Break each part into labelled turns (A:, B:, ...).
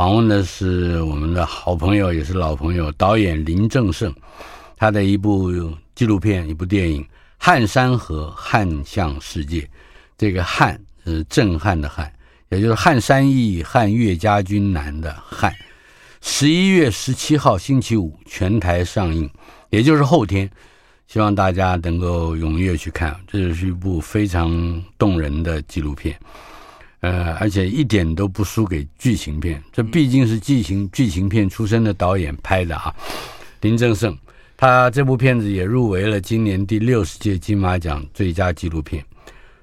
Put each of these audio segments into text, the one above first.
A: 访问的是我们的好朋友，也是老朋友，导演林正盛，他的一部纪录片，一部电影《撼山河，撼向世界》。这个“撼”是震撼的“撼”，也就是撼山易，撼岳家军难的“撼”。十一月十七号星期五全台上映，也就是后天，希望大家能够踊跃去看。这是一部非常动人的纪录片。呃，而且一点都不输给剧情片，这毕竟是剧情剧情片出身的导演拍的啊。林正盛，他这部片子也入围了今年第六十届金马奖最佳纪录片。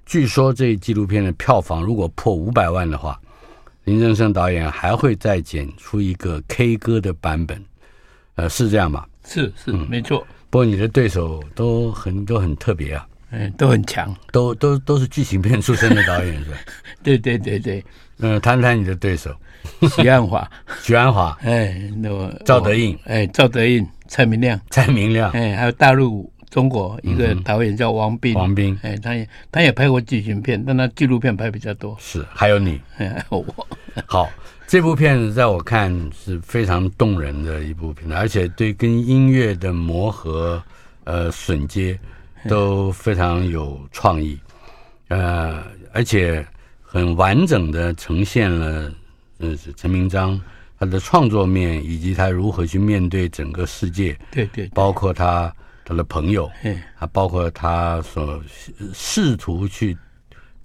A: 据说这纪录片的票房如果破五百万的话，林正盛导演还会再剪出一个 K 歌的版本。呃，是这样吗？
B: 是是，嗯，没错。
A: 不过你的对手都很都很特别啊。
B: 嗯，都很强，
A: 都都都是剧情片出身的导演是吧？
B: 对对对对，
A: 嗯，谈谈你的对手，
B: 许鞍华，
A: 许鞍华，
B: 哎，那个
A: 赵德胤，
B: 哎，赵德胤，蔡明亮，
A: 蔡明亮，
B: 哎，还有大陆中国一个导演叫王斌，
A: 王斌，
B: 哎，他也他也拍过剧情片，但他纪录片拍比较多。
A: 是，还有你，
B: 哎，我。
A: 好，这部片子在我看是非常动人的一部片，而且对跟音乐的磨合，呃，榫接。都非常有创意，呃，而且很完整的呈现了，呃，陈明章他的创作面，以及他如何去面对整个世界，
B: 对对，
A: 包括他他的朋友，还包括他所试图去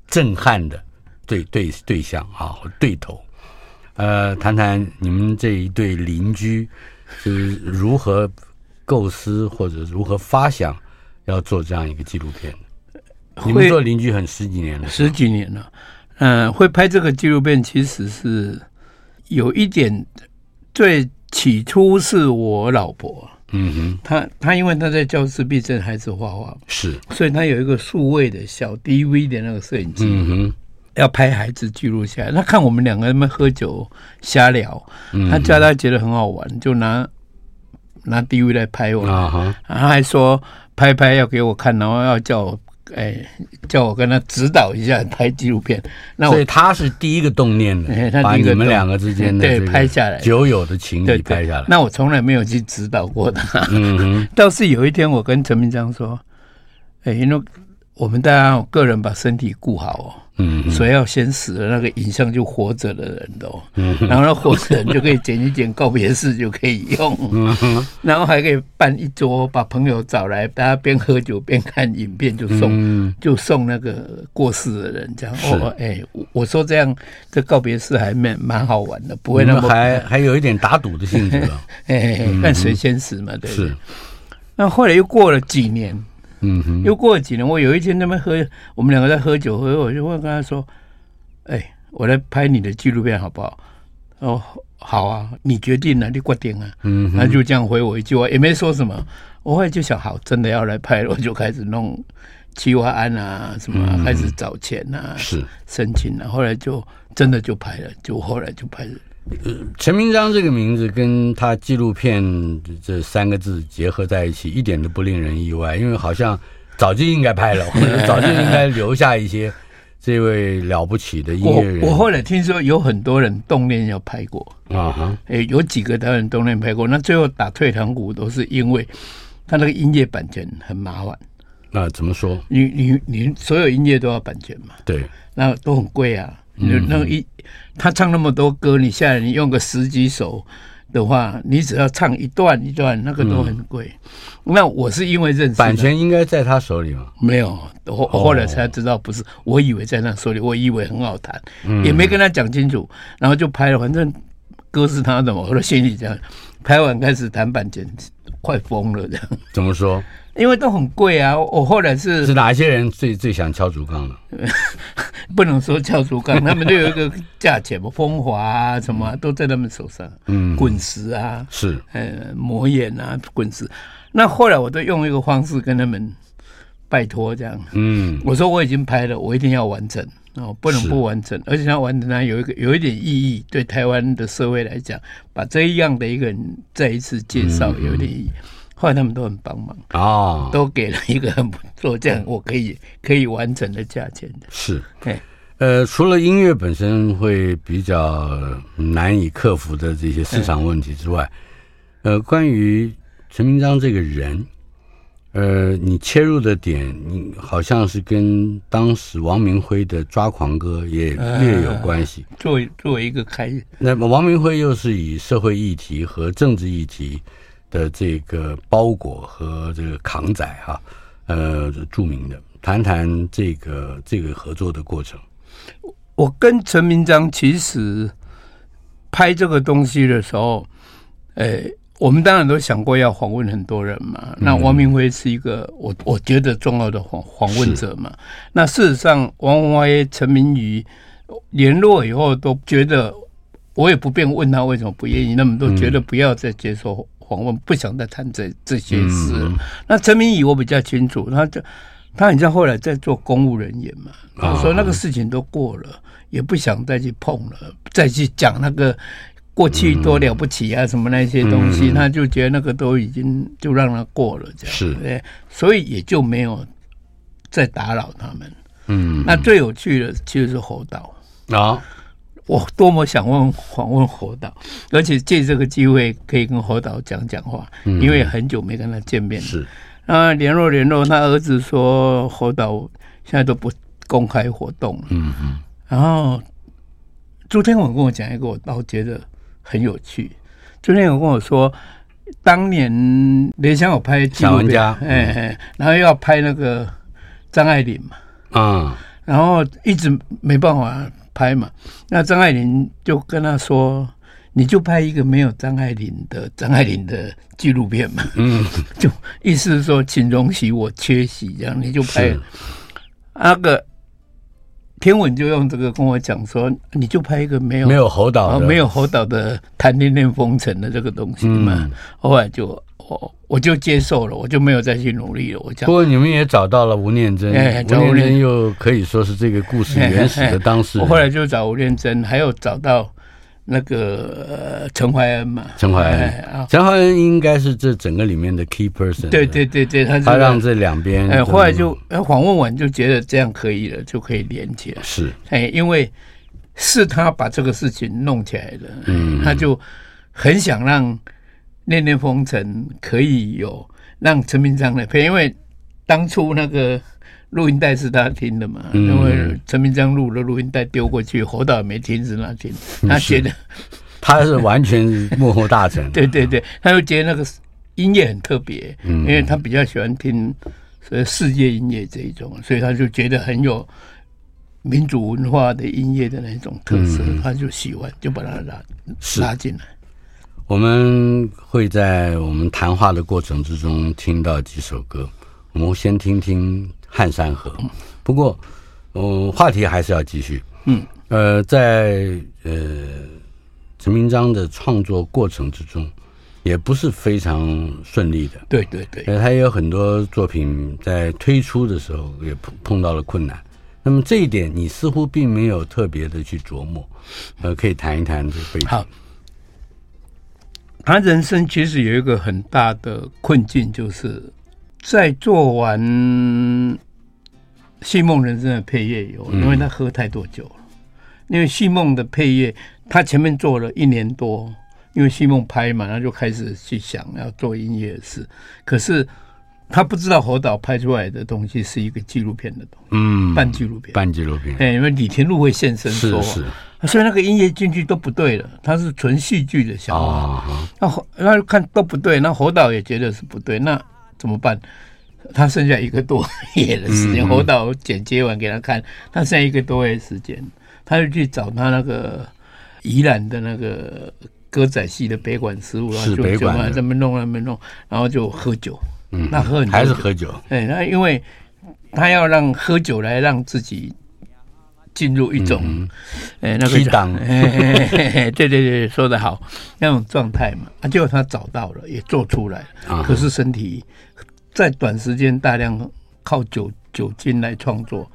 A: 震撼的对对对象啊，对头，呃，谈谈你们这一对邻居是如何构思或者如何发想。要做这样一个纪录片，你们做邻居很十几年了，
B: 十几年了。嗯、呃，会拍这个纪录片其实是有一点，最起初是我老婆，
A: 嗯哼，
B: 她她因为她在教室壁正孩子画画，
A: 是，
B: 所以她有一个数位的小 DV 的那个摄影机，
A: 嗯哼，
B: 要拍孩子记录下来。她看我们两个人在喝酒瞎聊，她叫她觉得很好玩，就拿拿 DV 来拍我，
A: 啊哈，
B: 然后还说。拍拍要给我看，然后要叫我，哎，叫我跟他指导一下拍纪录片。那
A: 所以他是第一个动念的，
B: 哎、他
A: 把你们两个之间的
B: 对拍下来
A: 久有的情谊拍下来。
B: 那我从来没有去指导过他。
A: 嗯哼，
B: 倒是有一天我跟陈明章说，哎，因为我们大家个人把身体顾好哦。嗯，所以要先死了那个影像就活着的人都，嗯，然后那活着人就可以剪一剪告别式就可以用，嗯，然后还可以办一桌，把朋友找来，大家边喝酒边看影片，就送，嗯、就送那个过世的人这样。哦，哎、欸，我说这样这告别式还蛮蛮好玩的，不会那么
A: 还还有一点打赌的性质了，
B: 哎，看谁先死嘛，对，
A: 是。
B: 那后来又过了几年。
A: 嗯哼，
B: 又过了几年，我有一天在那边喝，我们两个在喝酒，喝我就会跟他说：“哎、欸，我来拍你的纪录片好不好？”哦，好啊，你决定了，你决定啊。嗯哼，他就这样回我一句话，也没说什么。我后来就想，好，真的要来拍了，我就开始弄企划案啊，什么、啊嗯、开始找钱啊，
A: 是
B: 申请啊。后来就真的就拍了，就后来就拍了。
A: 呃，陈明章这个名字跟他纪录片这三个字结合在一起，一点都不令人意外，因为好像早就应该拍了，或者早就应该留下一些这位了不起的音乐人。
B: 我，我后来听说有很多人动念要拍过
A: 啊哈，
B: 诶，有几个导演动念拍过，那最后打退堂鼓都是因为他那个音乐版权很麻烦。
A: 那怎么说？
B: 你你你所有音乐都要版权嘛？
A: 对，
B: 那都很贵啊。嗯、那一他唱那么多歌，你下来你用个十几首的话，你只要唱一段一段，那个都很贵。嗯、那我是因为认识
A: 版权应该在他手里吗？
B: 没有，后后来才知道不是。我以为在他手里，我以为很好谈，嗯、也没跟他讲清楚，然后就拍了。反正歌是他的嘛，我的心里这样。拍完开始谈版权，快疯了这样。
A: 怎么说？
B: 因为都很贵啊！我后来是
A: 是哪些人最最想敲竹杠的？
B: 不能说敲竹杠，他们都有一个价钱嘛，风华啊什么、啊、都在他们手上。嗯，滚石啊，
A: 是，
B: 呃，魔眼啊，滚石。那后来我都用一个方式跟他们拜托这样。嗯，我说我已经拍了，我一定要完成哦，不能不完成，而且要完成它有一个有一点意义，对台湾的社会来讲，把这样的一个人再一次介绍有点意义。嗯嗯后来他们都很帮忙啊，哦、都给了一个很不错，这样我可以可以完成的价钱的。
A: 是，嘿呃，除了音乐本身会比较难以克服的这些市场问题之外，嗯、呃，关于陈明章这个人，呃，你切入的点，你好像是跟当时王明辉的《抓狂歌》也略有关系。
B: 呃、作为作为一个开，
A: 那么王明辉又是以社会议题和政治议题。的这个包裹和这个扛载哈，呃，著名的，谈谈这个这个合作的过程。
B: 我跟陈明章其实拍这个东西的时候，呃，我们当然都想过要访问很多人嘛。嗯、那王明辉是一个我我觉得重要的访访问者嘛。那事实上，王辉、陈明宇联络以后都觉得，我也不便问他为什么不愿意，那么都觉得不要再接受。嗯访问不想再谈这这些事。嗯、那陈明宇我比较清楚，他就他很像后来在做公务人员嘛。我说那个事情都过了，嗯、也不想再去碰了，再去讲那个过去多了不起啊什么那些东西，嗯、他就觉得那个都已经就让他过了这样。
A: 是，
B: 对，所以也就没有再打扰他们。嗯，那最有趣的其实是侯导啊。我多么想问访问侯导，而且借这个机会可以跟侯导讲讲话，因为很久没跟他见面。是啊，联络联络，他儿子说侯导现在都不公开活动了。嗯嗯。然后朱天文跟我讲一个，我倒觉得很有趣。朱天文跟我说，当年联想有拍纪录片，哎哎，然后又要拍那个张爱玲嘛，啊，然后一直没办法。拍嘛，那张爱玲就跟他说：“你就拍一个没有张爱玲的张爱玲的纪录片嘛。”嗯，就意思是说，请容许我缺席，这样你就拍。是那个天文就用这个跟我讲说：“你就拍一个没有
A: 没有猴岛
B: 没有猴岛的谈恋恋风尘的这个东西嘛。嗯”后来就。我我就接受了，我就没有再去努力了。我讲，
A: 不过你们也找到了吴念真，欸、吴念真又可以说是这个故事原始的当事人。
B: 我后来就找吴念真，还有找到那个陈怀恩嘛。
A: 陈怀恩，陈怀恩应该是这整个里面的 key person。
B: 对对对对，他
A: 他让这两边。
B: 哎，后来就访问完就觉得这样可以了，就可以连起来。
A: 是，
B: 哎，因为是他把这个事情弄起来的，嗯，他就很想让。恋恋风尘可以有让陈明章来配，因为当初那个录音带是他听的嘛，嗯、因为陈明章录了录音带丢过去，侯导也没听是他听，他觉得
A: 他是完全幕后大臣，
B: 对对对，他就觉得那个音乐很特别，嗯、因为他比较喜欢听世界音乐这一种，所以他就觉得很有民族文化的音乐的那种特色，嗯、他就喜欢，就把他拉拉进来。
A: 我们会在我们谈话的过程之中听到几首歌，我们先听听《汉山河》。不过，嗯，话题还是要继续。嗯，呃，在呃陈明章的创作过程之中，也不是非常顺利的。
B: 对对对，
A: 他也有很多作品在推出的时候也碰碰到了困难。那么这一点，你似乎并没有特别的去琢磨。呃，可以谈一谈这个背景。
B: 好。他人生其实有一个很大的困境，就是在做完《戏梦人生》的配乐以后，因为他喝太多酒了。因为《戏梦》的配乐，他前面做了一年多，因为《戏梦》拍嘛，他就开始去想要做音乐的事。可是他不知道侯导拍出来的东西是一个纪录片的东西，嗯，半纪录片，
A: 半纪录片。
B: 哎，因为李天禄会现身说。是是所以那个音乐进去都不对了，他是纯戏剧的想法。那侯那看都不对，那侯导也觉得是不对，那怎么办？他剩下一个多月的时间，侯导剪接完给他看，他剩下一个多月时间，他就去找他那个宜兰的那个歌仔戏的北管师傅，然后就就这么弄那么弄，然后就喝酒。嗯，那喝
A: 还是喝酒。
B: 哎，那因为他要让喝酒来让自己。进入一种，
A: 嗯
B: 呃，那个
A: 激荡
B: 对对对，说的好，那种状态嘛。啊，结果他找到了，也做出来了，啊、可是身体在短时间大量靠酒酒精来创作。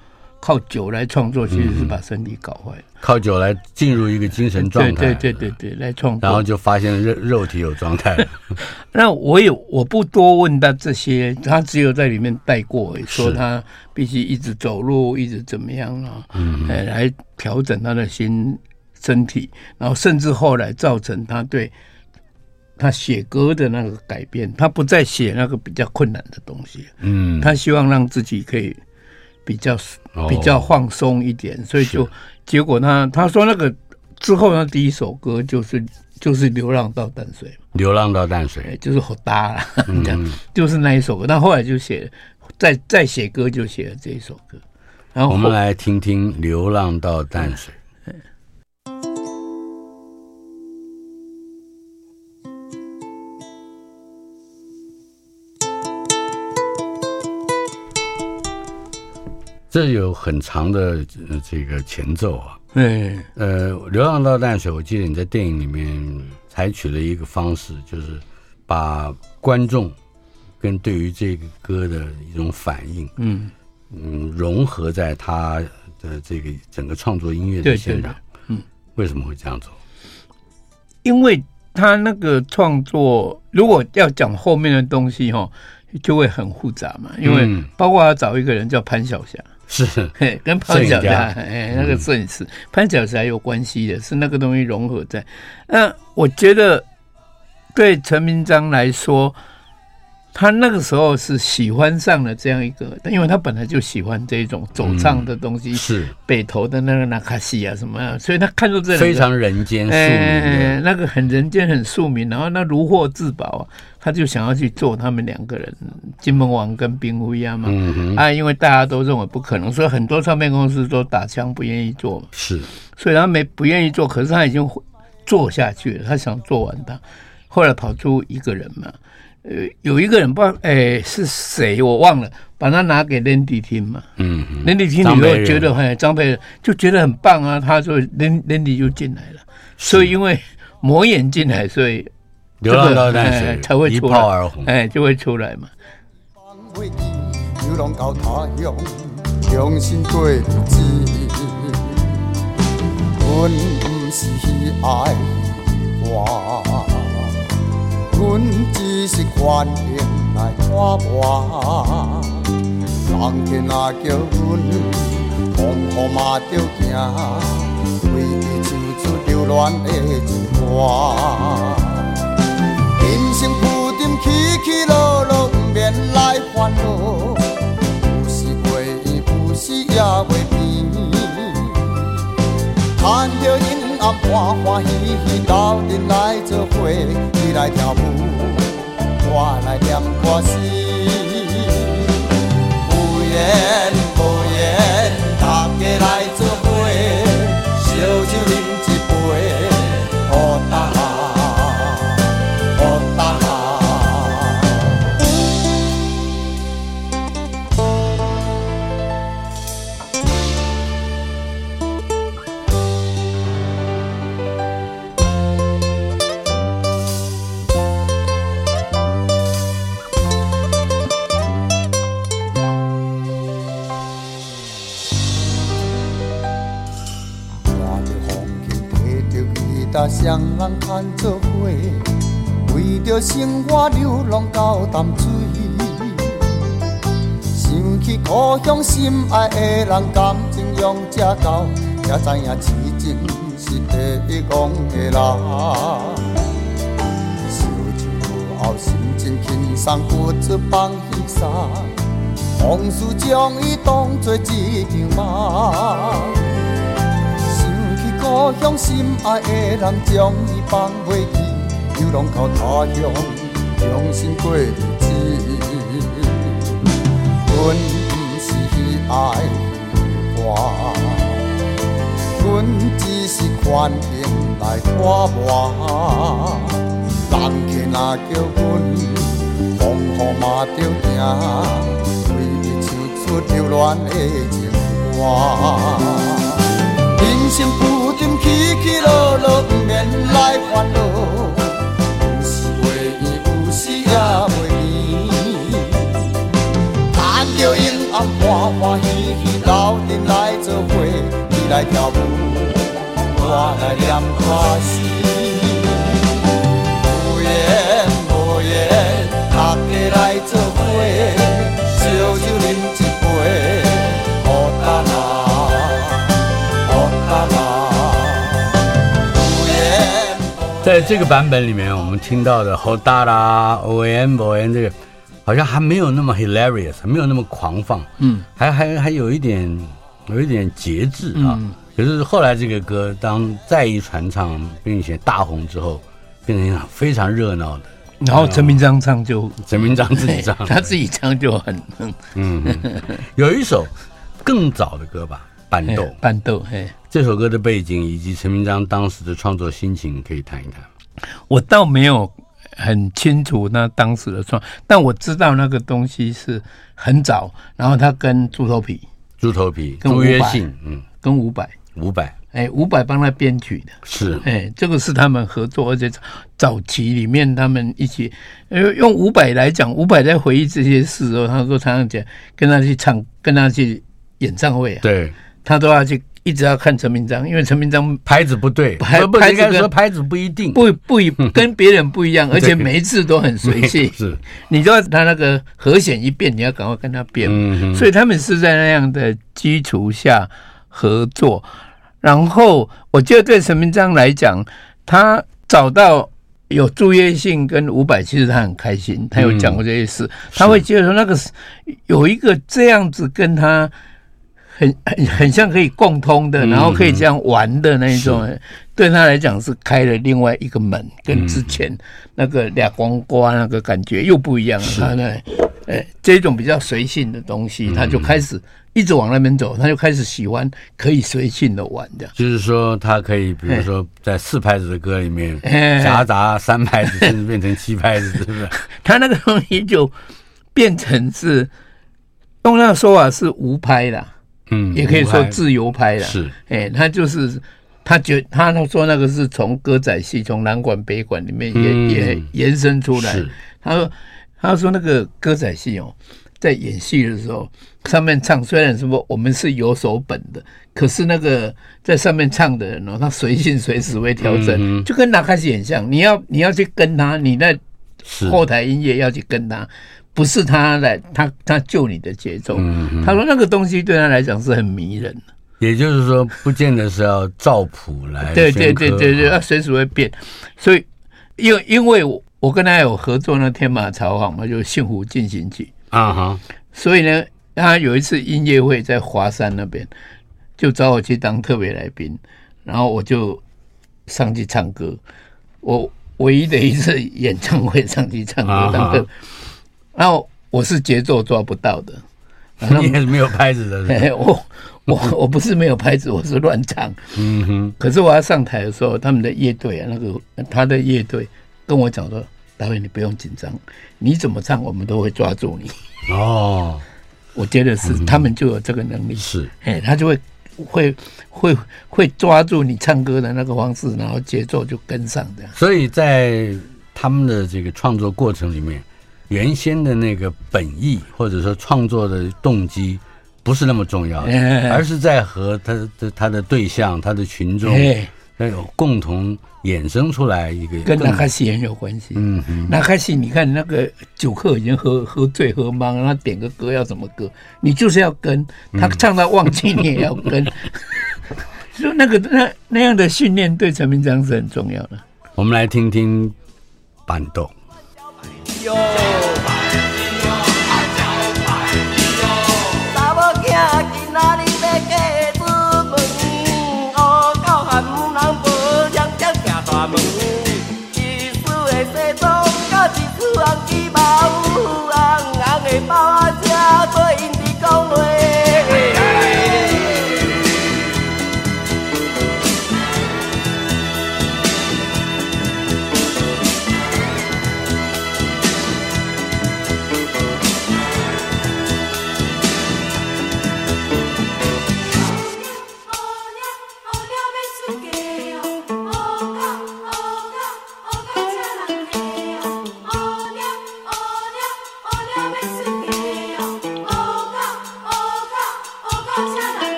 B: 靠酒来创作，其实是把身体搞坏了。
A: 靠酒来进入一个精神状态，
B: 对对对对对，来创作，
A: 然后就发现肉肉体有状态。
B: 那我有我不多问他这些，他只有在里面带过，说他必须一直走路，一直怎么样啊？嗯，来调整他的心身体，然后甚至后来造成他对他写歌的那个改变，他不再写那个比较困难的东西。嗯，他希望让自己可以。比较比较放松一点，哦、所以就结果他他说那个之后，呢第一首歌就是就是《流浪到淡水》。
A: 流浪到淡水，
B: 就是好搭 了，嗯、就是那一首歌。但后来就写，再再写歌就写了这一首歌。然后
A: 我们来听听《流浪到淡水》。这有很长的这个前奏啊，
B: 对，
A: 呃，《流浪到淡水》，我记得你在电影里面采取了一个方式，就是把观众跟对于这个歌的一种反应，嗯。嗯，融合在他的这个整个创作音乐的现场，嗯，为什么会这样做？
B: 因为他那个创作，如果要讲后面的东西哈，就会很复杂嘛，因为包括要找一个人叫潘晓霞。
A: 是，
B: 嘿，跟潘晓霞，哎，那个摄影师、嗯、潘晓霞有关系的，是那个东西融合在。那我觉得对陈明章来说，他那个时候是喜欢上了这样一个，因为他本来就喜欢这种走唱的东西，嗯、是北投的那个纳卡西啊什么啊，所以他看到这个
A: 非常人间庶民、欸，
B: 那个很人间很庶民，然后那如获至宝啊。他就想要去做他们两个人，金门王跟冰灰啊嘛，嗯、哼啊，因为大家都认为不可能，所以很多唱片公司都打枪不愿意做嘛。
A: 是，
B: 所以他没不愿意做，可是他已经做下去了，他想做完它。后来跑出一个人嘛，呃，有一个人不知道哎、欸、是谁我忘了，把他拿给 Landy 听嘛，嗯，Landy 听以后觉得很张培就觉得很棒啊，他说 Landy 就进来了，所以因为魔眼进来，所以。
A: 流浪到淡水，
B: 哎、才会
A: 一炮而红，
B: 哎，就会出来嘛。流浪到他乡，重新过日子。阮不是爱我，阮只是愿意来拖磨。人天啊叫阮，风雨嘛着行，为伊唱出流浪的情歌。人生浮沉起起落落，不免来烦恼。有时过意，有时也袂变。看着阴欢欢喜喜，斗阵来作伙，你来跳舞，我来念歌词。不愿着生活流浪到淡水。想起故乡心爱的人，感情用这厚，才知影痴情是第一戆的人。烧酒后心情轻松，付出放轻松，往事将伊当作一场梦。故乡心爱的人，将伊放袂记，流浪到他乡，重新过日子。阮不是爱花，阮只是愿意来拖磨。人客若叫阮，风雨嘛着行，为伊唱出流浪的情歌。
C: 人生浮沉起起落落，不免来烦恼。有时会圆，有时也袂圆。趁着阴暗，欢欢喜喜，斗阵来做伙，你来跳舞，我来念歌词。
A: 在这个版本里面，我们听到的“好大啦 ”，O M O N 这个好像还没有那么 hilarious，还没有那么狂放，嗯，还还还有一点有一点节制啊。嗯、可是后来这个歌当再一传唱，并且大红之后，变成一场非常热闹的。
B: 然后陈明章唱就
A: 陈明章自己唱，
B: 他自己唱就很
A: 嗯，有一首更早的歌吧。伴奏，
B: 伴奏，嘿，
A: 这首歌的背景以及陈明章当时的创作心情，可以谈一谈。
B: 我倒没有很清楚那当时的创，但我知道那个东西是很早。然后他跟猪头皮，
A: 猪头皮，跟朱约信，嗯，
B: 跟伍佰，
A: 伍佰，
B: 哎，伍佰帮他编曲的，
A: 是，
B: 哎，这个是他们合作，而且早期里面他们一起，呃，用伍佰来讲，伍佰在回忆这些事的时候，他说常常讲，跟他去唱，跟他去演唱会啊，
A: 对。
B: 他都要去，一直要看陈明章，因为陈明章
A: 拍子不对，
B: 拍
A: 不应该说拍子不一定，
B: 不不一 跟别人不一样，而且每一次都很随性。
A: 是，
B: 你知道他那个和弦一变，你要赶快跟他变。所以他们是在那样的基础下合作。然后我觉得对陈明章来讲，他找到有朱约信跟伍佰，其实他很开心。他有讲过这些事，嗯、他会觉得说那个是有一个这样子跟他。很很很像可以共通的，然后可以这样玩的那一种，嗯、对他来讲是开了另外一个门，跟之前那个俩光瓜那个感觉又不一样了。是他呢，哎，这种比较随性的东西，他就开始一直往那边走，他就开始喜欢可以随性的玩的。
A: 就是说，他可以比如说在四拍子的歌里面夹杂三拍子，甚至变成七拍子，是不是？
B: 他那个东西就变成是用那个说法是无拍的。嗯，也可以说自由拍的，
A: 是，
B: 哎、欸，他就是他觉他说那个是从歌仔戏从南管北管里面也、嗯、也延伸出来。是他说他说那个歌仔戏哦，在演戏的时候上面唱，虽然说我们是有手本的，可是那个在上面唱的人哦，他随性随时会调整，嗯、就跟那开始很像。你要你要去跟他，你在后台音乐要去跟他。不是他来，他他救你的节奏。嗯、哼他说那个东西对他来讲是很迷人的。
A: 也就是说，不见得是要照谱来。
B: 对对对对对，他随时会变。所以，因为因为我跟他有合作那天马朝行嘛，就《幸福进行曲》啊哈。所以呢，他有一次音乐会在华山那边，就找我去当特别来宾，然后我就上去唱歌。我唯一的一次演唱会上去唱歌当个。然后我是节奏抓不到的，
A: 你也是没有拍子的是是。
B: 我我我不是没有拍子，我是乱唱。嗯哼。可是我要上台的时候，他们的乐队啊，那个他的乐队跟我讲说：“大卫，你不用紧张，你怎么唱，我们都会抓住你。”哦，我觉得是他们就有这个能力。是，哎，他就会会会会抓住你唱歌的那个方式，然后节奏就跟上这样。
A: 所以在他们的这个创作过程里面。原先的那个本意，或者说创作的动机，不是那么重要的，而是在和他的他的对象、他的群众，那种共同衍生出来一个。
B: 跟那卡西很有关系。嗯嗯。那卡西，你看那个酒客已经喝喝醉喝茫，他点个歌要怎么歌？你就是要跟他唱到忘记，你也要跟。就那个那那样的训练对陈明章是很重要的。
A: 我们来听听伴奏。当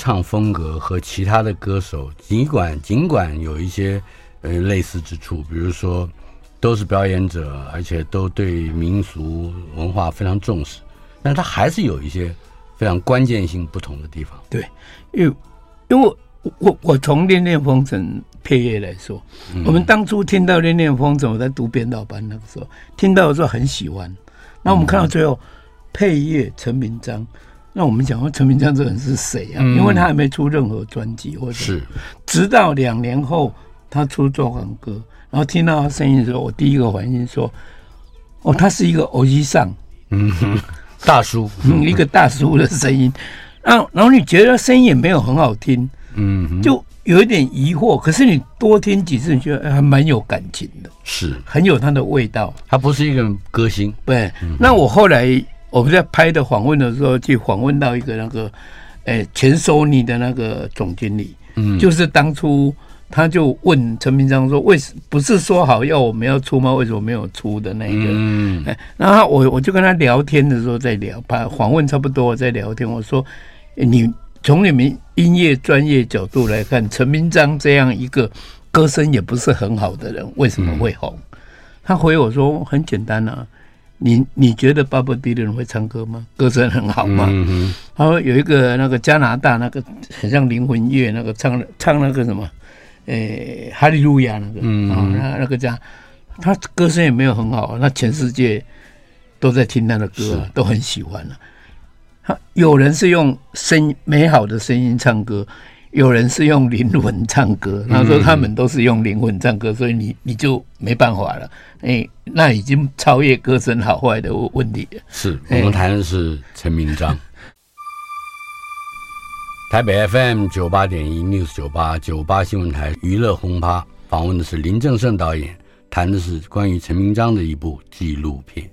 A: 唱风格和其他的歌手，尽管尽管有一些呃类似之处，比如说都是表演者，而且都对民俗文化非常重视，但他还是有一些非常关键性不同的地方。
B: 对，因为因为我我我从《恋恋风尘》配乐来说，嗯、我们当初听到《恋恋风尘》，我在读编导班那个时候听到的时候很喜欢，那我们看到最后。嗯配乐陈明章，那我们讲说陈明章这个人是谁啊？嗯、因为他还没出任何专辑，或者是直到两年后他出《状况歌》，然后听到他声音的时候，我第一个反应说：“哦，他是一个欧吉桑，
A: 嗯哼，大叔，
B: 嗯，一个大叔的声音。”然后，然后你觉得声音也没有很好听，嗯哼，就有一点疑惑。可是你多听几次，你觉得还蛮有感情的，
A: 是
B: 很有他的味道。
A: 他不是一个歌星，
B: 对。嗯、那我后来。我们在拍的访问的时候，去访问到一个那个，诶、欸，前索尼的那个总经理，嗯，就是当初他就问陈明章说，为什不是说好要我们要出吗？为什么没有出的那个？嗯，然后我我就跟他聊天的时候在聊，把访问差不多在聊天，我说，你从你们音乐专业角度来看，陈明章这样一个歌声也不是很好的人，为什么会红？嗯、他回我说，很简单啊。你你觉得巴布迪伦会唱歌吗？歌声很好吗？他说有一个那个加拿大那个很像灵魂乐那个唱唱那个什么，诶、欸，哈利路亚那个，那那个家，他歌声也没有很好，那全世界都在听他的歌，是都很喜欢了。他有人是用声美好的声音唱歌。有人是用灵魂唱歌，他说他们都是用灵魂唱歌，嗯、所以你你就没办法了。哎、欸，那已经超越歌声好坏的问题了。
A: 是我们谈的是陈明章。欸、台北 FM 九八点一 News 九八九八新闻台娱乐轰趴，访问的是林正盛导演，谈的是关于陈明章的一部纪录片。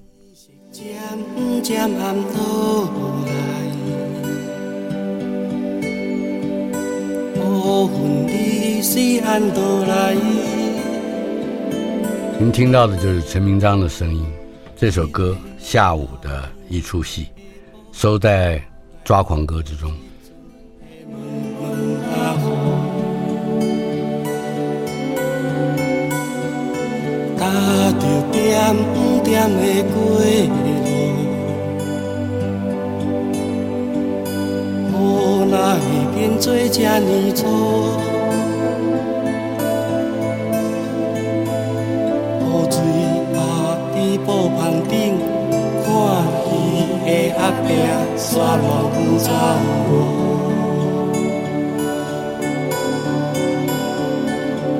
A: 您听到的就是陈明章的声音。这首歌《下午的一出戏》，收在《抓狂歌》之中。
D: 变做这呢错，雨水打在布棚顶，看伊的后壁煞浪走无。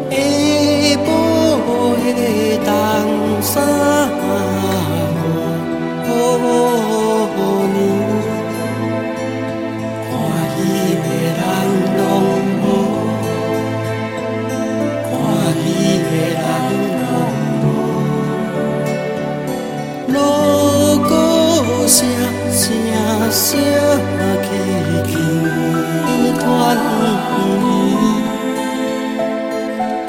D: 下晡的东山。声轻轻传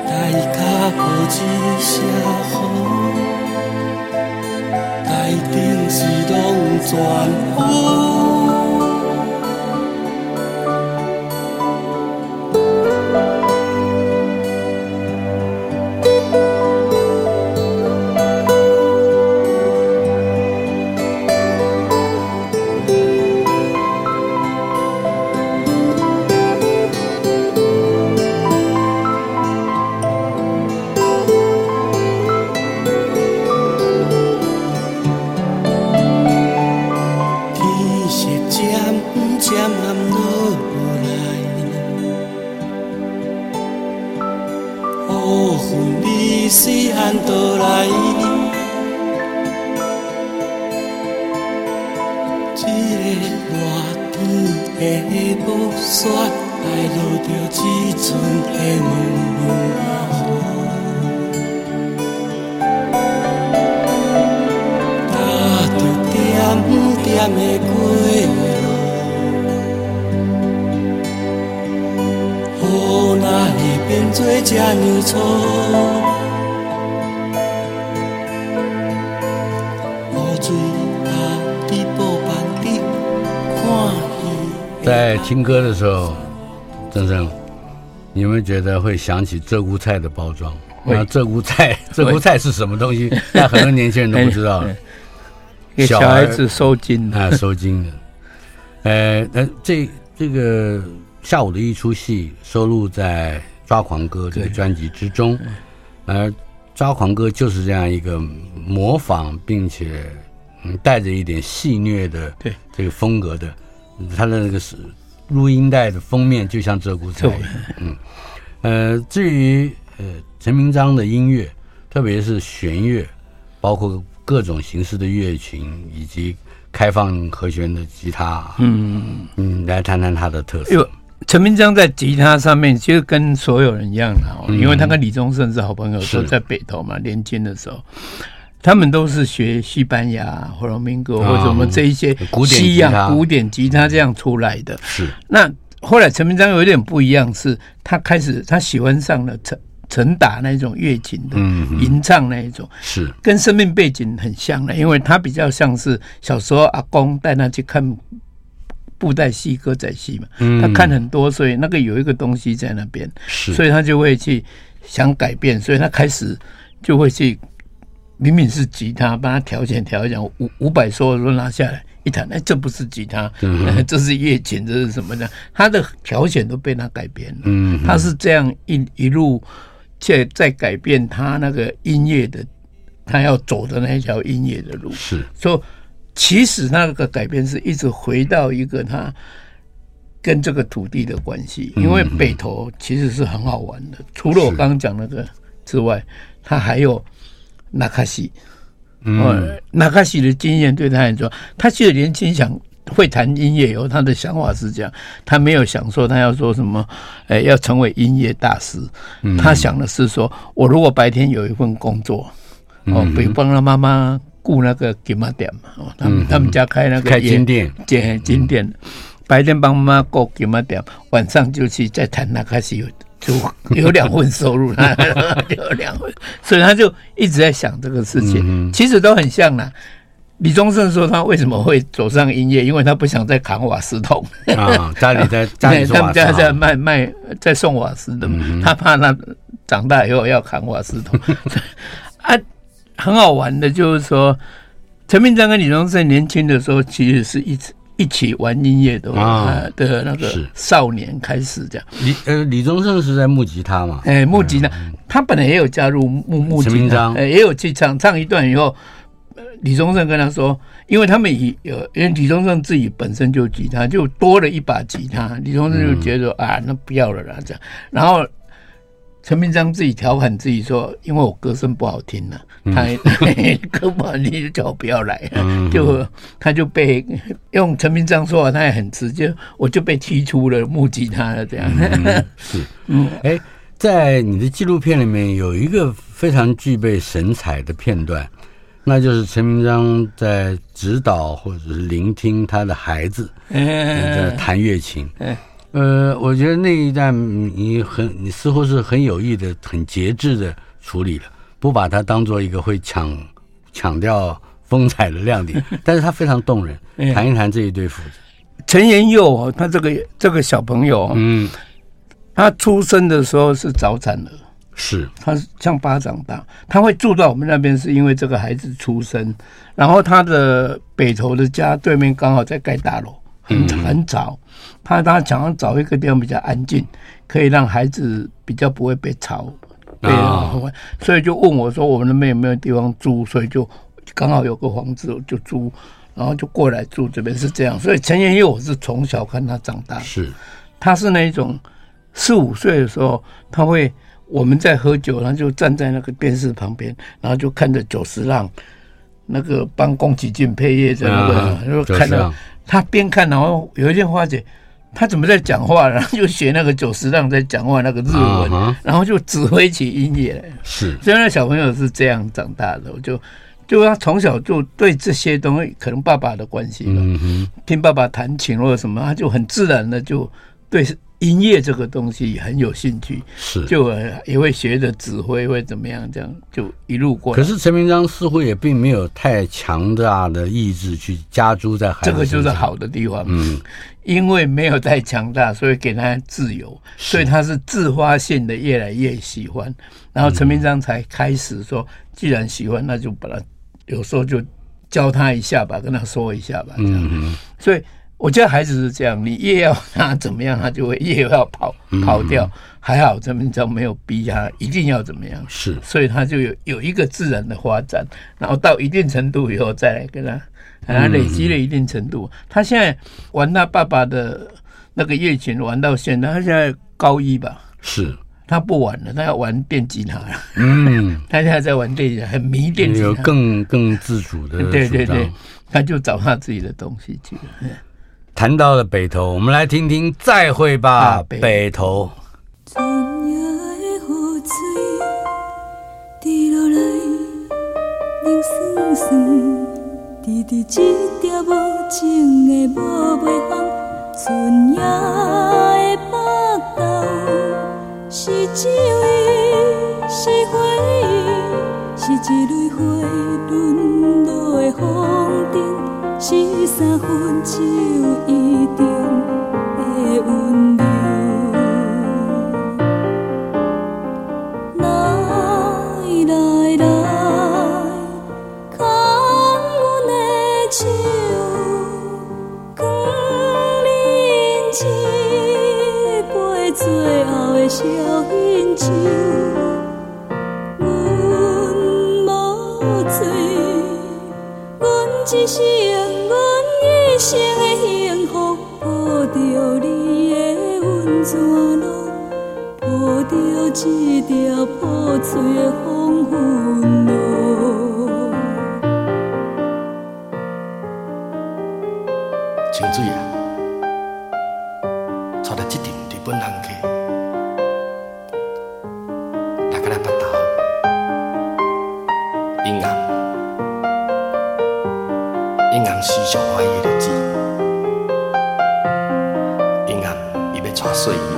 D: 来，大家无一声呼，台顶是拢全
A: 雾。听歌的时候，郑生，你有没有觉得会想起鹧鸪菜的包装？那鹧鸪菜，鹧鸪菜是什么东西？那很多年轻人都不知道 了。
B: 给小孩子收惊
A: 啊，收惊的。呃，那这这个下午的一出戏收录在《抓狂歌》这个专辑之中，而《抓狂歌》就是这样一个模仿并且嗯带着一点戏谑的对这个风格的。他的那个是录音带的封面，就像鷓鴣菜。嗯，呃，至于呃陈明章的音乐，特别是弦乐，包括各种形式的乐群以及开放和弦的吉他，嗯嗯，来谈谈他的特色。
B: 陈明章在吉他上面其实跟所有人一样的，嗯，因为他跟李宗盛是好朋友，都在北投嘛，年轻的时候。他们都是学西班牙、弗朗明哥或者什么这一些西洋古典吉他这样出来的。
A: 是。
B: 那后来陈明章有一点不一样，是他开始他喜欢上了陈陈打那种乐琴的吟唱那一种，
A: 是
B: 跟生命背景很像的，因为他比较像是小时候阿公带他去看布袋戏、歌仔戏嘛，他看很多，所以那个有一个东西在那边，所以他就会去想改变，所以他开始就会去。明明是吉他，帮他调弦调一调，五五百收的时候拿下来一弹，哎，这不是吉他，嗯、这是乐琴，这是什么呢？他的调弦都被他改变了，嗯，他是这样一一路在在改变他那个音乐的，他要走的那一条音乐的路，
A: 是。
B: 说，其实那个改变是一直回到一个他跟这个土地的关系，因为北投其实是很好玩的，除了我刚刚讲那个之外，他还有。那卡西，嗯，那卡西的经验对他来说，他其实年轻想会弹音乐，以后他的想法是这样，他没有想说他要做什么，哎，要成为音乐大师。他想的是说，我如果白天有一份工作，哦，比如帮他妈妈雇那个金马店嘛，哦，他们他们家开那个
A: 开金店，
B: 金金店，白天帮妈妈顾金马店，晚上就去再弹那卡西。就有两份收入，有两份，所以他就一直在想这个事情。其实都很像啦。李宗盛说他为什么会走上音乐，因为他不想再扛瓦斯桶
A: 啊。家里在 家里
B: 他们家在卖卖在送瓦斯的，他怕他长大以后要扛瓦斯桶。啊，很好玩的，就是说陈明章跟李宗盛年轻的时候，其实是一直。一起玩音乐的啊。的那个少年开始这样。
A: 李呃李宗盛是在木吉他嘛？
B: 哎，木吉他，他本来也有加入木木吉他，哎，也有去唱唱一段以后，李宗盛跟他说，因为他们以有，因为李宗盛自己本身就吉他，就多了一把吉他，李宗盛就觉得啊，那不要了啦这样，然后。陈明章自己调侃自己说：“因为我歌声不好听了，嗯、他 歌不好听就叫我不要来，嗯、就他就被用陈明章说话，他也很直接，我就被踢出了木吉他了。这样、
A: 嗯、是，嗯，哎，在你的纪录片里面有一个非常具备神采的片段，那就是陈明章在指导或者是聆听他的孩子在弹乐琴。哎”呃，我觉得那一段你很，你似乎是很有意的、很节制的处理了，不把它当做一个会抢抢掉风采的亮点，但是它非常动人。谈一谈这一对父子，
B: 陈延佑，他这个这个小朋友，嗯，他出生的时候是早产儿，
A: 是，
B: 他像巴掌大，他会住到我们那边，是因为这个孩子出生，然后他的北头的家对面刚好在盖大楼。很很早，他他想要找一个地方比较安静，可以让孩子比较不会被吵，被所以就问我说：“我们那边有没有地方租？”所以就刚好有个房子就租，然后就过来住这边是这样。所以陈妍佑我是从小看他长大，
A: 是，
B: 他是那种四五岁的时候他会我们在喝酒，然后就站在那个电视旁边，然后就看着久石浪那个帮宫崎骏配乐在那个，然后看到他边看，然后有一天发觉他怎么在讲话，然后就学那个九十让在讲话那个日文，然后就指挥起音乐来。
A: 是，
B: 所以那小朋友是这样长大的，我就就他从小就对这些东西，可能爸爸的关系吧，听爸爸弹琴或者什么，他就很自然的就对。音乐这个东西很有兴趣，
A: 是
B: 就也会学着指挥，会怎么样？这样就一路过来。
A: 可是陈明章似乎也并没有太强大的意志去加诸在孩子。
B: 这个就是好的地方，嗯，因为没有太强大，所以给他自由，所以他是自发性的越来越喜欢。然后陈明章才开始说，既然喜欢，那就把他有时候就教他一下吧，跟他说一下吧，这样。嗯，所以。我觉得孩子是这样，你越要他怎么样，他就会越要跑跑掉。嗯、还好这边就没有逼他一定要怎么样，
A: 是，
B: 所以他就有有一个自然的发展，然后到一定程度以后再来跟他，他累积了一定程度。嗯、他现在玩他爸爸的那个乐琴，玩到现在，他现在高一吧？
A: 是，
B: 他不玩了，他要玩电吉他了。
A: 嗯，
B: 他现在在玩电吉他，很迷电吉他，
A: 有更更自主的。
B: 对对对，他就找他自己的东西去了。
A: 谈到了北投，我们来听听《再会吧，北投，
E: 春夜的雨水滴落来，冷酸酸，滴滴一条无情的无尾风。春夜的北斗，是酒有，是回忆，是一蕊花沦落的风尘，是三分酒。阮只是。一生的幸福，抱着你的温泉路，抱着一条破碎的黄昏路。
A: 去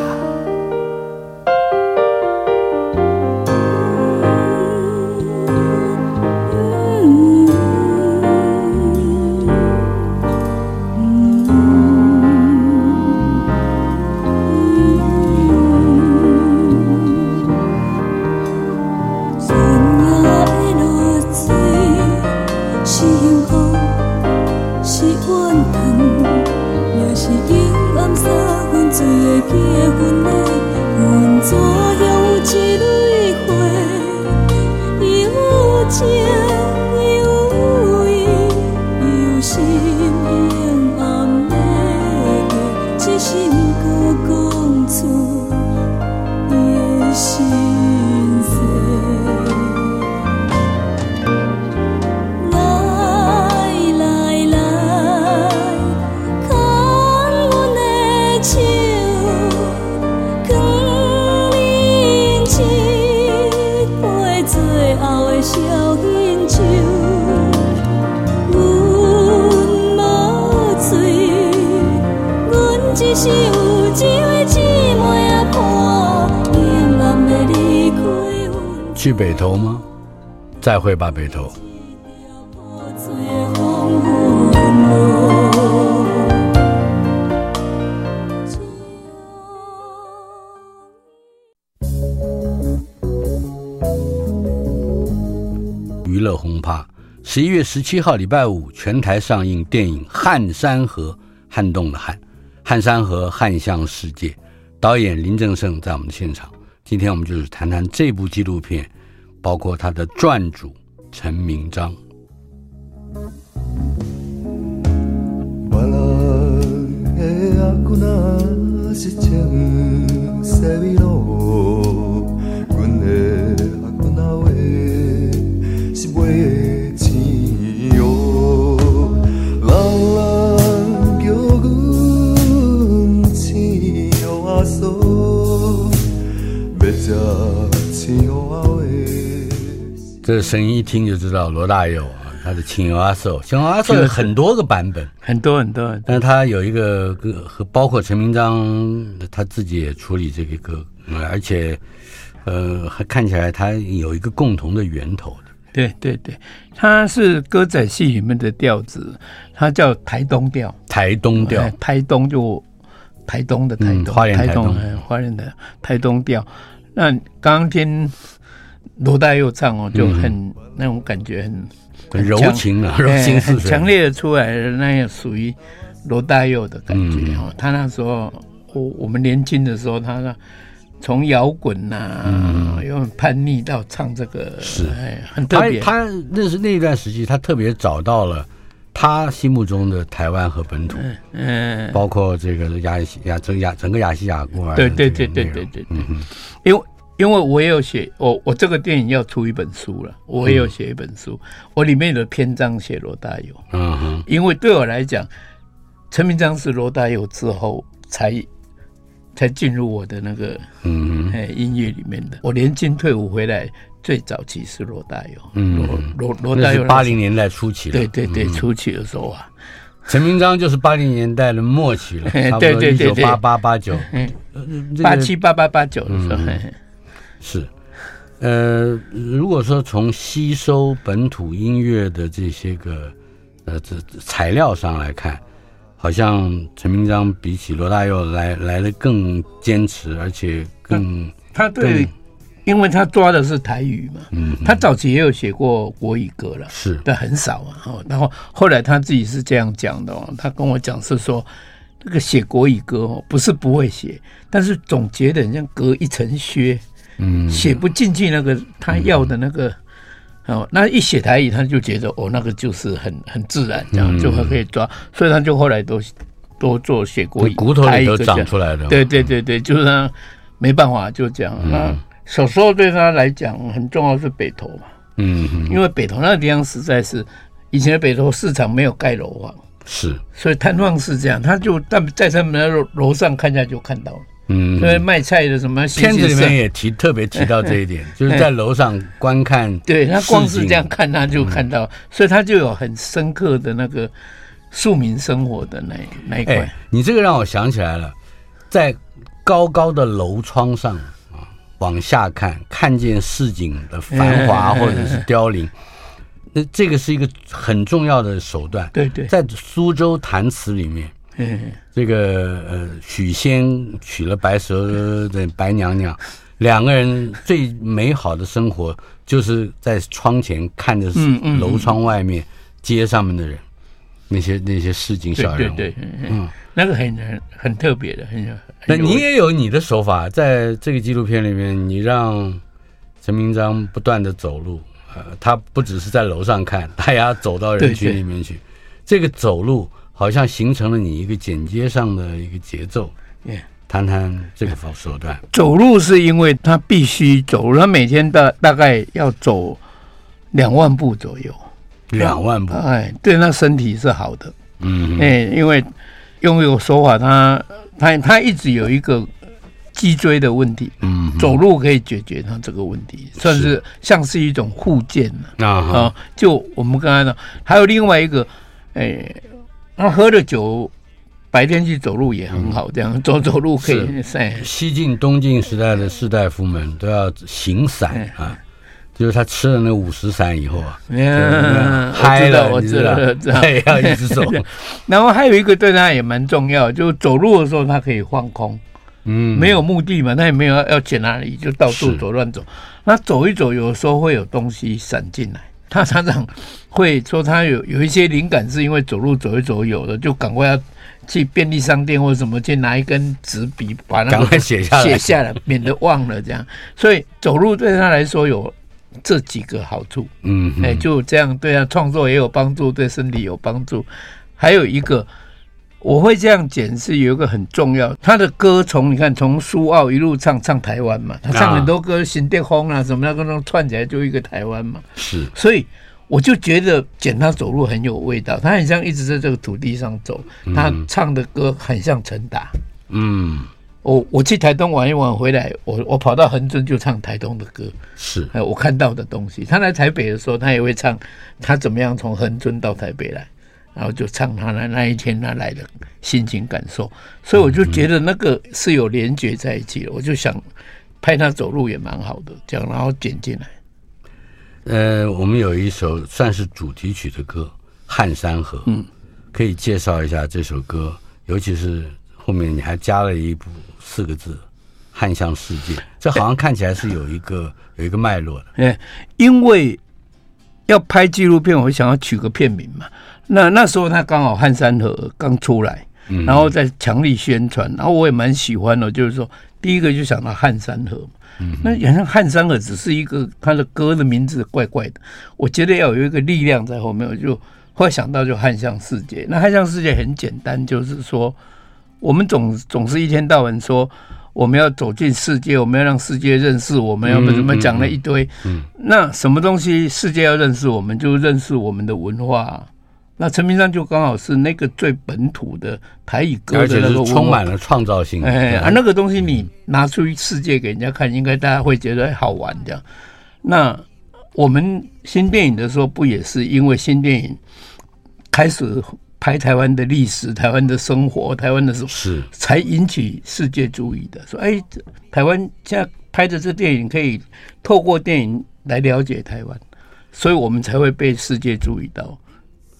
A: 娱乐轰趴，十一月十七号礼拜五全台上映电影《汉山河》，撼动的汉，汉山河，汉向世界。导演林正盛在我们的现场。今天我们就是谈谈这部纪录片，包括他的撰主陈明章。这声音一听就知道罗大佑啊他的亲友阿寿像阿寿很多个版本。
B: 很多很多
A: 但是他有一个歌和包括陈铭章他自己也处理这个歌。而且呃还看起来他有一个共同的源头
B: 对对对，它是歌仔戏里面的调子，它叫台东调，
A: 台东调，
B: 台东就台东的台东，
A: 嗯、花莲台
B: 东，花莲的台东调。那刚刚听罗大佑唱哦，就很、嗯、那种感觉很，
A: 很柔情啊，柔情似水，
B: 强烈的出来的那样属于罗大佑的感觉哦。嗯、他那时候我我们年轻的时候，他那。从摇滚呐，又叛逆到唱这个，
A: 是。
B: 哎，很特别。
A: 他那是那一段时期，他特别找到了他心目中的台湾和本土，嗯，包括这个亚亚整亚整个亚细亚国，
B: 对对对对对对，嗯嗯，因为因为我也有写，我我这个电影要出一本书了，我也有写一本书，我里面的篇章写罗大佑，嗯哼，因为对我来讲，陈明章是罗大佑之后才。才进入我的那个嗯哎音乐里面的。我年轻退伍回来，最早期是罗大佑，罗罗罗大佑
A: 八零年代初期，
B: 对对对，初期的时候啊。
A: 陈明章就是八零年代的末期了，差不多一九八八八九，
B: 八七八八八九的时候。
A: 是，呃，如果说从吸收本土音乐的这些个呃这材料上来看。好像陈明章比起罗大佑来来的更坚持，而且更
B: 他对，因为他抓的是台语嘛，嗯，他早期也有写过国语歌了，
A: 是，
B: 但很少啊。哦，然后后来他自己是这样讲的哦，他跟我讲是说，这个写国语歌哦，不是不会写，但是总觉得像隔一层靴，嗯，写不进去那个他要的那个。哦，那一写台语，他就觉得哦，那个就是很很自然，这样就会可以抓，嗯、所以他就后来都多做写国语，
A: 骨头里都长出来的。
B: 对对对对，就是他没办法就这样。嗯、那小时候对他来讲很重要是北投嘛，嗯。哼，因为北投那个地方实在是以前的北投市场没有盖楼房，
A: 是，
B: 所以摊贩是这样，他就在在他们的楼上看下就看到了。嗯，因为卖菜的什么
A: 片子里面也提特别提到这一点，就是在楼上观看。
B: 对，他光是这样看，他就看到，所以他就有很深刻的那个庶民生活的那那一块。
A: 你这个让我想起来了，在高高的楼窗上啊，往下看，看见市井的繁华或者是凋零，那这个是一个很重要的手段。
B: 对对，
A: 在苏州弹词里面。嗯，这个呃，许仙娶了白蛇的白娘娘，两个人最美好的生活就是在窗前看着楼窗外面街上面的人，那些那些市井小人，
B: 对对，嗯，那个很很很特别的，很。
A: 那你也有你的手法，在这个纪录片里面，你让陈明章不断的走路，呃，他不只是在楼上看，他也要走到人群里面去，这个走路。好像形成了你一个剪接上的一个节奏，谈谈这个手段。
B: 走路是因为他必须走路，他每天大大概要走两万步左右，
A: 两万步，
B: 哎，对，那身体是好的，嗯，哎，因为用一个说法，他他他一直有一个脊椎的问题，嗯，走路可以解决他这个问题，算是像是一种护健啊，啊，就我们刚才呢，还有另外一个，哎。他喝了酒，白天去走路也很好，这样走走路可以晒。
A: 西晋、东晋时代的士大夫们都要行散啊，就是他吃了那五石散以后啊，嗨了，
B: 我知道，我知道，
A: 要一直走。
B: 然后还有一个对他也蛮重要，就走路的时候他可以放空，嗯，没有目的嘛，他也没有要去哪里，就到处走乱走。那走一走，有时候会有东西闪进来。他常常会说，他有有一些灵感，是因为走路走一走有的，就赶快要去便利商店或者什么，去拿一根纸笔，把那个写下来，写下来，免得忘了这样。所以走路对他来说有这几个好处，嗯，哎，就这样对他创作也有帮助，对身体有帮助。还有一个，我会这样剪是有一个很重要，他的歌从你看从苏澳一路唱唱台湾嘛，他唱很多歌，新店风啊什么那个都串起来就一个台湾嘛，
A: 是，
B: 所以我就觉得剪他走路很有味道，他很像一直在这个土地上走，他唱的歌很像陈达，嗯，我我去台东玩一玩回来，我我跑到恒春就唱台东的歌，
A: 是，
B: 哎，我看到的东西。他来台北的时候，他也会唱他怎么样从恒春到台北来，然后就唱他那那一天他来的心情感受。所以我就觉得那个是有连结在一起的，我就想拍他走路也蛮好的，这样然后剪进来。
A: 呃，我们有一首算是主题曲的歌《汉山河》，嗯，可以介绍一下这首歌，尤其是后面你还加了一部。四个字，汉向世界，这好像看起来是有一个有一个脉络的。
B: 哎，因为要拍纪录片，我想要取个片名嘛。那那时候他刚好汉山河刚出来，然后在强力宣传，然后我也蛮喜欢的，就是说第一个就想到汉山河。嗯，那好像汉山河只是一个他的歌的名字怪怪的，我觉得要有一个力量在后面，我就会想到就汉向世界。那汉向世界很简单，就是说。我们总总是一天到晚说我们要走进世界，我们要让世界认识我们，要不怎么讲了一堆。嗯，那什么东西世界要认识我们，就认识我们的文化。那陈明章就刚好是那个最本土的台语歌的那个，
A: 充满了创造性。
B: 哎，啊，那个东西你拿出世界给人家看，应该大家会觉得好玩这样。那我们新电影的时候，不也是因为新电影开始？拍台湾的历史、台湾的生活、台湾的什么，是才引起世界注意的。说，哎，台湾现在拍的这电影可以透过电影来了解台湾，所以我们才会被世界注意到。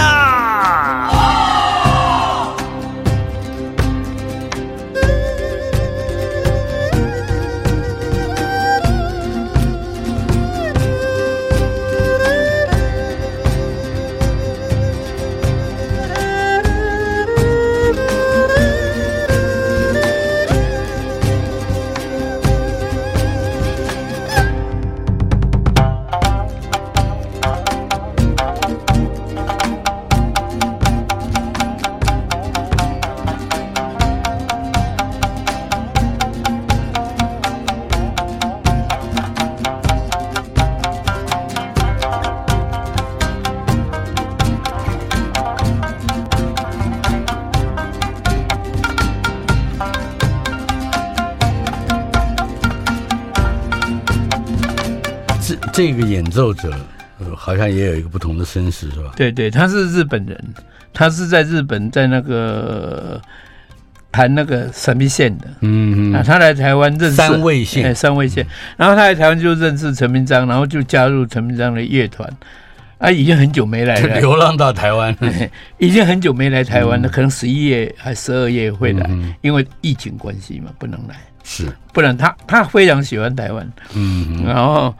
F: 一
A: 这个演奏者，好像也有一个不同的身世，是吧？
B: 对对，他是日本人，他是在日本在那个弹那个三味线的，嗯嗯，啊，他来台湾认识。
A: 三味线，
B: 哎，三味线，然后他来台湾就认识陈明章，然后就加入陈明章的乐团，啊，已经很久没来了，
A: 流浪到台湾，
B: 已经很久没来台湾了，可能十一月还十二月会来，因为疫情关系嘛，不能来，
A: 是，
B: 不然他他非常喜欢台湾，嗯，然后。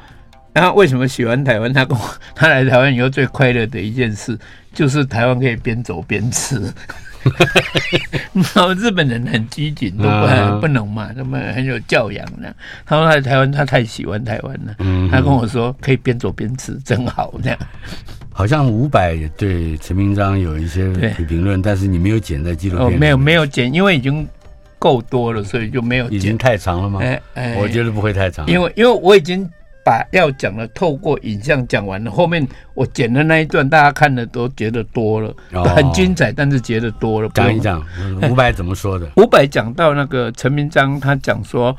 B: 然后为什么喜欢台湾？他跟我 他来台湾以后最快乐的一件事，就是台湾可以边走边吃。然后日本人很拘谨，都不不能嘛，他们很有教养的。他说来台湾，他太喜欢台湾了。嗯，他跟我说可以边走边吃，真好这样。
A: 好像五百也对陈明章有一些评论，但是你没有剪在纪录片。哦，
B: 没有没有剪，因为已经够多了，所以就没有剪。
A: 已经太长了吗？哎哎，我觉得不会太长，
B: 因为因为我已经。把要讲的透过影像讲完了，后面我剪的那一段，大家看的都觉得多了，哦、很精彩，但是觉得多了。
A: 讲一讲伍佰怎么说的？
B: 伍佰讲到那个陈明章，他讲说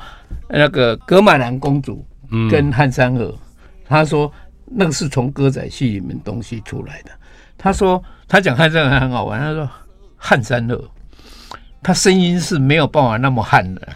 B: 那个格玛兰公主跟汉三河，嗯、他说那个是从歌仔戏里面东西出来的。他说他讲汉三河很好玩，他说汉三河，他声音是没有办法那么汉的。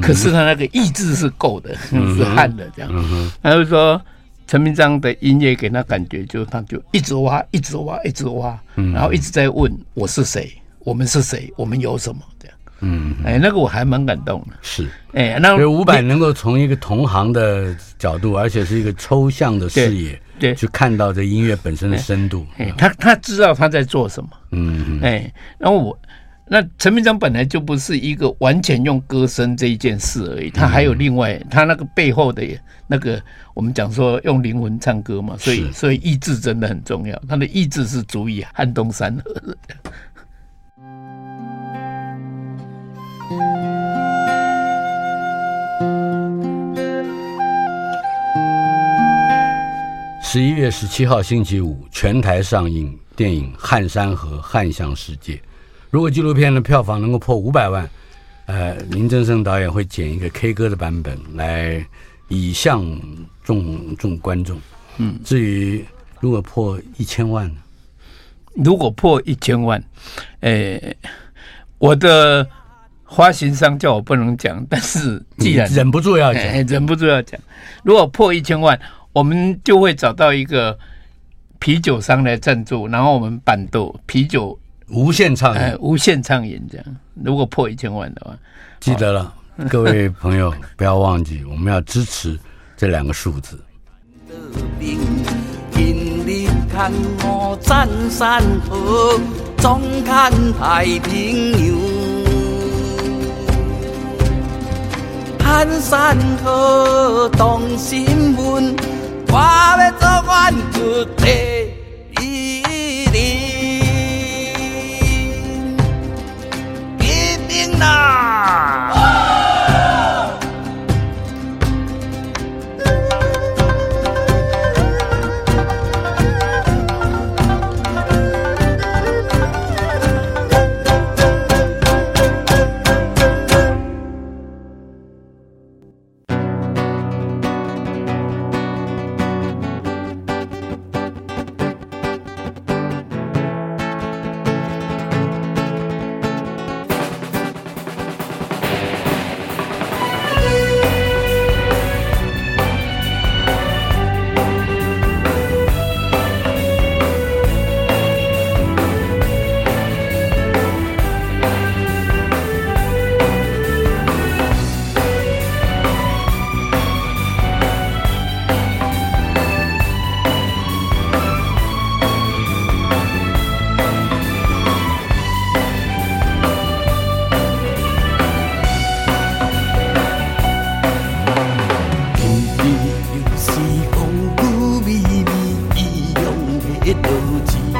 B: 可是他那个意志是够的，嗯、是悍的这样。嗯嗯、他就说陈明章的音乐给他感觉，就他就一直挖，一直挖，一直挖，嗯、然后一直在问我是谁，我们是谁，我们有什么这样。嗯，哎，那个我还蛮感动的。
A: 是，哎，那伍佰能够从一个同行的角度，而且是一个抽象的视野，对，去看到这音乐本身的深度。
B: 哎，他他知道他在做什么。嗯，哎，然后我。那陈明章本来就不是一个完全用歌声这一件事而已，他还有另外他那个背后的那个，我们讲说用灵魂唱歌嘛，所以所以意志真的很重要，他的意志是足以撼动山河的。
A: 十一月十七号星期五，全台上映电影《汉山河汉向世界》。如果纪录片的票房能够破五百万，呃，林正盛导演会剪一个 K 歌的版本来以向众众观众。嗯，至于如果破一千万呢？
B: 如果破一千万，呃，我的发行商叫我不能讲，但是既然
A: 忍不住要讲，
B: 忍不住要讲，如果破一千万，我们就会找到一个啤酒商来赞助，然后我们办桌啤酒。
A: 无限畅饮、
B: 哎，无限畅饮这样。如果破一千万的话，
A: 记得了，各位朋友不要忘记，我们要支持这两个数字。
G: 为着女性开了半生，害民做 Ah. 如今